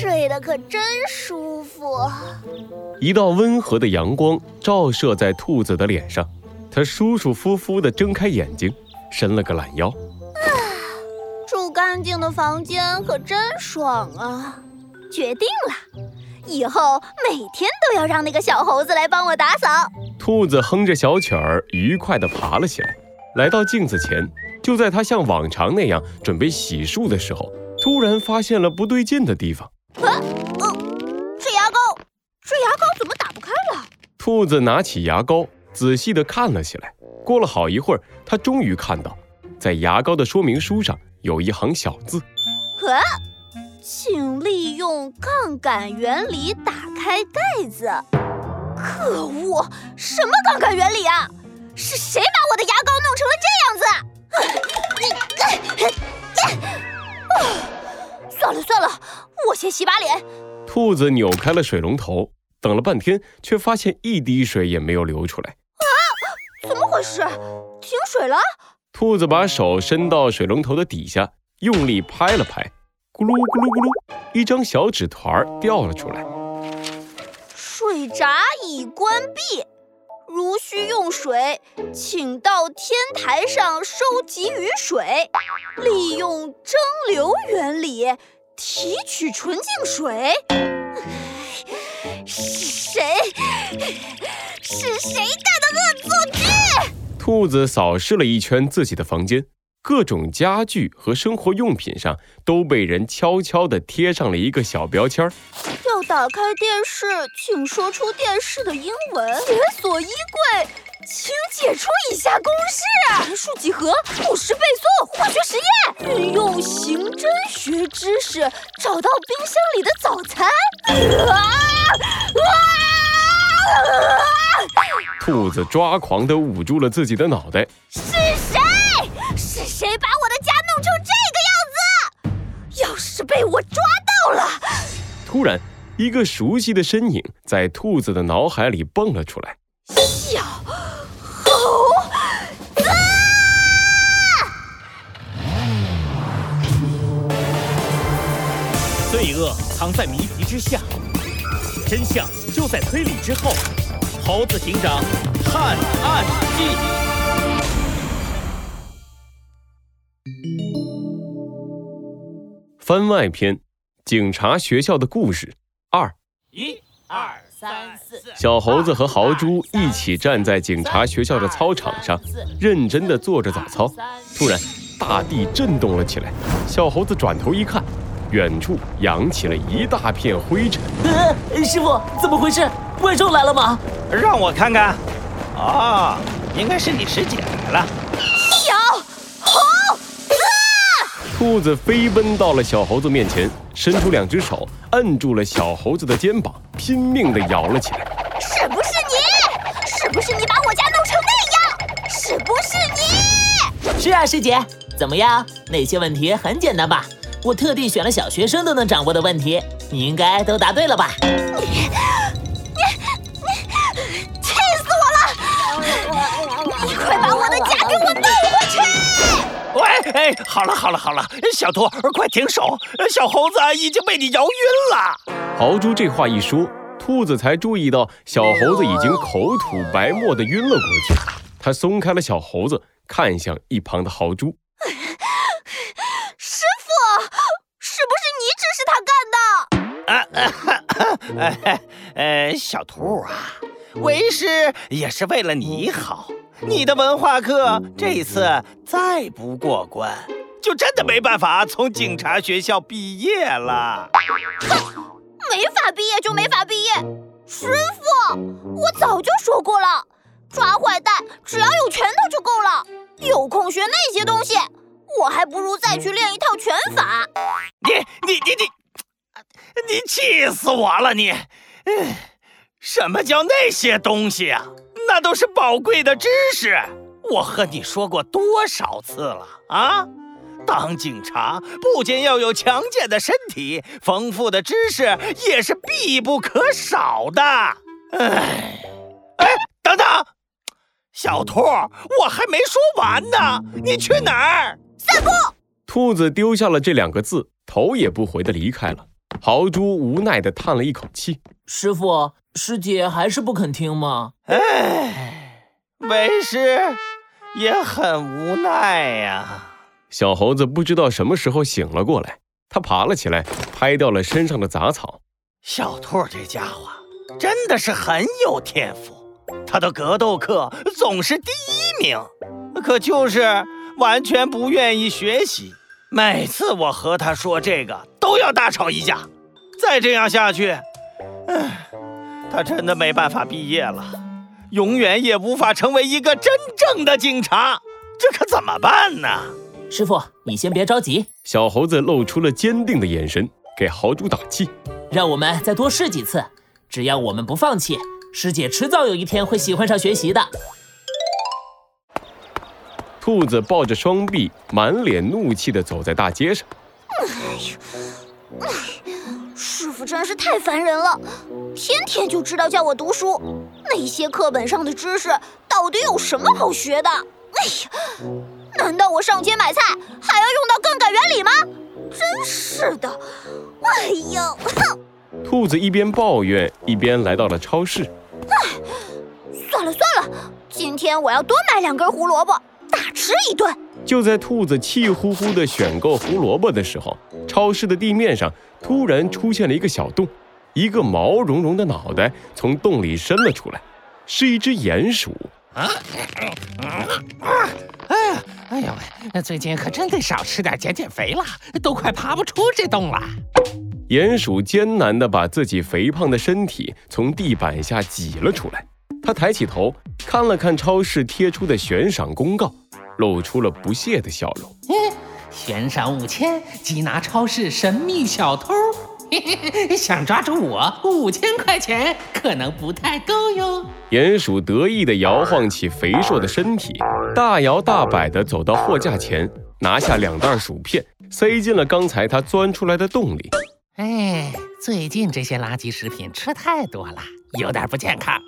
睡得可真舒服。一道温和的阳光照射在兔子的脸上，它舒舒服服地睁开眼睛，伸了个懒腰。啊住干净的房间可真爽啊！决定了，以后每天都要让那个小猴子来帮我打扫。兔子哼着小曲儿，愉快地爬了起来，来到镜子前。就在他像往常那样准备洗漱的时候，突然发现了不对劲的地方。啊，这牙膏，这牙膏怎么打不开了？兔子拿起牙膏，仔细的看了起来。过了好一会儿，他终于看到，在牙膏的说明书上有一行小字：“啊，请利用杠杆原理打开盖子。”可恶，什么杠杆原理啊？是谁把我的牙膏弄成了这样子？啊算了算了，我先洗把脸。兔子扭开了水龙头，等了半天，却发现一滴水也没有流出来。啊，怎么回事？停水了？兔子把手伸到水龙头的底下，用力拍了拍，咕噜咕噜咕噜，一张小纸团掉了出来。水闸已关闭。如需用水，请到天台上收集雨水，利用蒸馏原理提取纯净水。是谁？是谁干的恶作剧？兔子扫视了一圈自己的房间。各种家具和生活用品上都被人悄悄地贴上了一个小标签儿要打开电视，请说出电视的英文。解锁衣柜，请解出以下公式：函数几何，五十倍速，化学实验。运用刑侦学知识找到冰箱里的早餐。啊啊！兔子抓狂地捂住了自己的脑袋。是谁？是谁把我的家弄成这个样子？要是被我抓到了……突然，一个熟悉的身影在兔子的脑海里蹦了出来。小藏在谜题之下，真相就在推理之后。猴子警长探案记。番外篇：警察学校的故事二。一、二、三、四。小猴子和豪猪一起站在警察学校的操场上，认真的做着早操。突然，大地震动了起来。小猴子转头一看，远处扬起了一大片灰尘。呃，师傅，怎么回事？怪兽来了吗？让我看看。哦，应该是你师姐来了。兔子飞奔到了小猴子面前，伸出两只手摁住了小猴子的肩膀，拼命地摇了起来。是不是你？是不是你把我家弄成那样？是不是你？是啊，师姐，怎么样？那些问题很简单吧？我特地选了小学生都能掌握的问题，你应该都答对了吧？你你你，气死我了！你快把我的家给我弄回去！喂，哎，好了好了好了，小兔，快停手！小猴子已经被你摇晕了。豪猪这话一说，兔子才注意到小猴子已经口吐白沫的晕了过去。他松开了小猴子，看向一旁的豪猪：“干 的？”啊，呃，小兔啊，为师也是为了你好。你的文化课这次再不过关，就真的没办法从警察学校毕业了。哼，没法毕业就没法毕业。师傅，我早就说过了，抓坏蛋只要有拳头就够了。有空学那些东西，我还不如再去练一套拳法。你气死我了！你，什么叫那些东西啊？那都是宝贵的知识，我和你说过多少次了啊！当警察不仅要有强健的身体，丰富的知识也是必不可少的。哎，哎，等等，小兔，我还没说完呢，你去哪儿？散步。兔子丢下了这两个字，头也不回的离开了。豪猪无奈的叹了一口气：“师傅，师姐还是不肯听吗？”哎，为师也很无奈呀。小猴子不知道什么时候醒了过来，他爬了起来，拍掉了身上的杂草。小兔这家伙真的是很有天赋，他的格斗课总是第一名，可就是完全不愿意学习。每次我和他说这个，都要大吵一架。再这样下去，唉，他真的没办法毕业了，永远也无法成为一个真正的警察。这可怎么办呢？师傅，你先别着急。小猴子露出了坚定的眼神，给豪猪打气：“让我们再多试几次，只要我们不放弃，师姐迟早有一天会喜欢上学习的。”兔子抱着双臂，满脸怒气地走在大街上。哎呀，师傅真是太烦人了，天天就知道叫我读书，那些课本上的知识到底有什么好学的？哎呀！难道我上街买菜还要用到杠杆原理吗？真是的！哎呦，哼！兔子一边抱怨，一边来到了超市。唉，算了算了，今天我要多买两根胡萝卜，大吃一顿。就在兔子气呼呼地选购胡萝卜的时候，超市的地面上突然出现了一个小洞，一个毛茸茸的脑袋从洞里伸了出来，是一只鼹鼠。啊！哎呀，哎呦喂！最近可真得少吃点，减减肥了，都快爬不出这洞了。鼹鼠艰难地把自己肥胖的身体从地板下挤了出来。他抬起头，看了看超市贴出的悬赏公告，露出了不屑的笑容。悬赏五千，缉拿超市神秘小偷。想抓住我，五千块钱可能不太够哟。鼹鼠得意地摇晃起肥硕的身体，大摇大摆地走到货架前，拿下两袋薯片，塞进了刚才它钻出来的洞里。哎，最近这些垃圾食品吃太多了，有点不健康，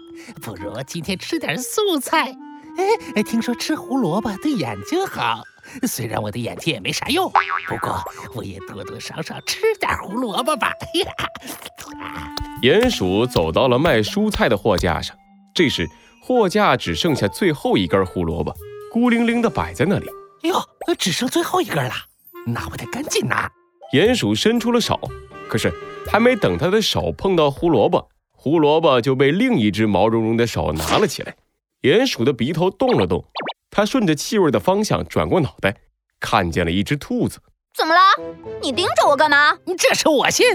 不如今天吃点素菜。哎，听说吃胡萝卜对眼睛好。虽然我的眼睛也没啥用，不过我也多多少少吃点胡萝卜吧。鼹鼠走到了卖蔬菜的货架上，这时货架只剩下最后一根胡萝卜，孤零零的摆在那里。哟，只剩最后一根了，那我得赶紧拿。鼹鼠伸出了手，可是还没等他的手碰到胡萝卜，胡萝卜就被另一只毛茸茸的手拿了起来。鼹鼠的鼻头动了动。它顺着气味的方向转过脑袋，看见了一只兔子。怎么了？你盯着我干嘛？这是我信……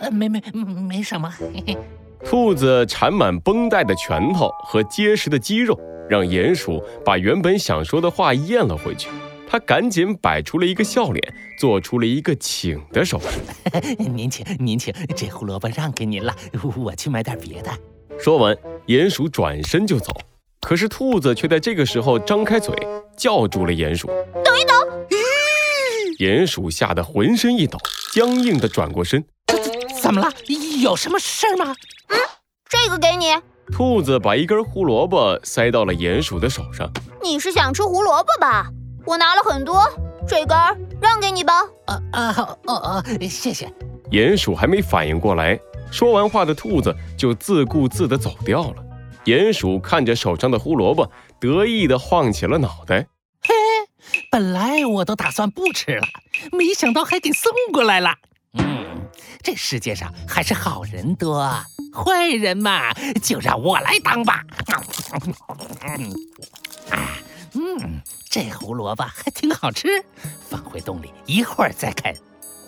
呃，没没没什么。兔子缠满绷带的拳头和结实的肌肉，让鼹鼠把原本想说的话咽了回去。他赶紧摆出了一个笑脸，做出了一个请的手势。您请，您请，这胡萝卜让给您了。我去买点别的。说完，鼹鼠转身就走。可是兔子却在这个时候张开嘴，叫住了鼹鼠：“等一等！”鼹鼠吓得浑身一抖，僵硬地转过身：“怎怎么了？有什么事儿吗？”“嗯，这个给你。”兔子把一根胡萝卜塞到了鼹鼠的手上。“你是想吃胡萝卜吧？我拿了很多，这根让给你吧。”“啊啊哦哦，谢谢。”鼹鼠还没反应过来，说完话的兔子就自顾自地走掉了。鼹鼠看着手上的胡萝卜，得意地晃起了脑袋。嘿，本来我都打算不吃了，没想到还给送过来了。嗯，这世界上还是好人多，坏人嘛，就让我来当吧。啊，嗯，这胡萝卜还挺好吃，放回洞里一会儿再啃。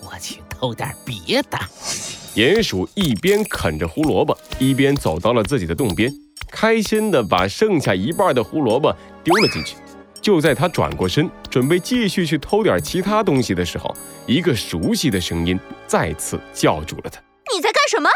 我去偷点别的。鼹鼠一边啃着胡萝卜，一边走到了自己的洞边。开心的把剩下一半的胡萝卜丢了进去。就在他转过身，准备继续去偷点其他东西的时候，一个熟悉的声音再次叫住了他：“你在干什么？”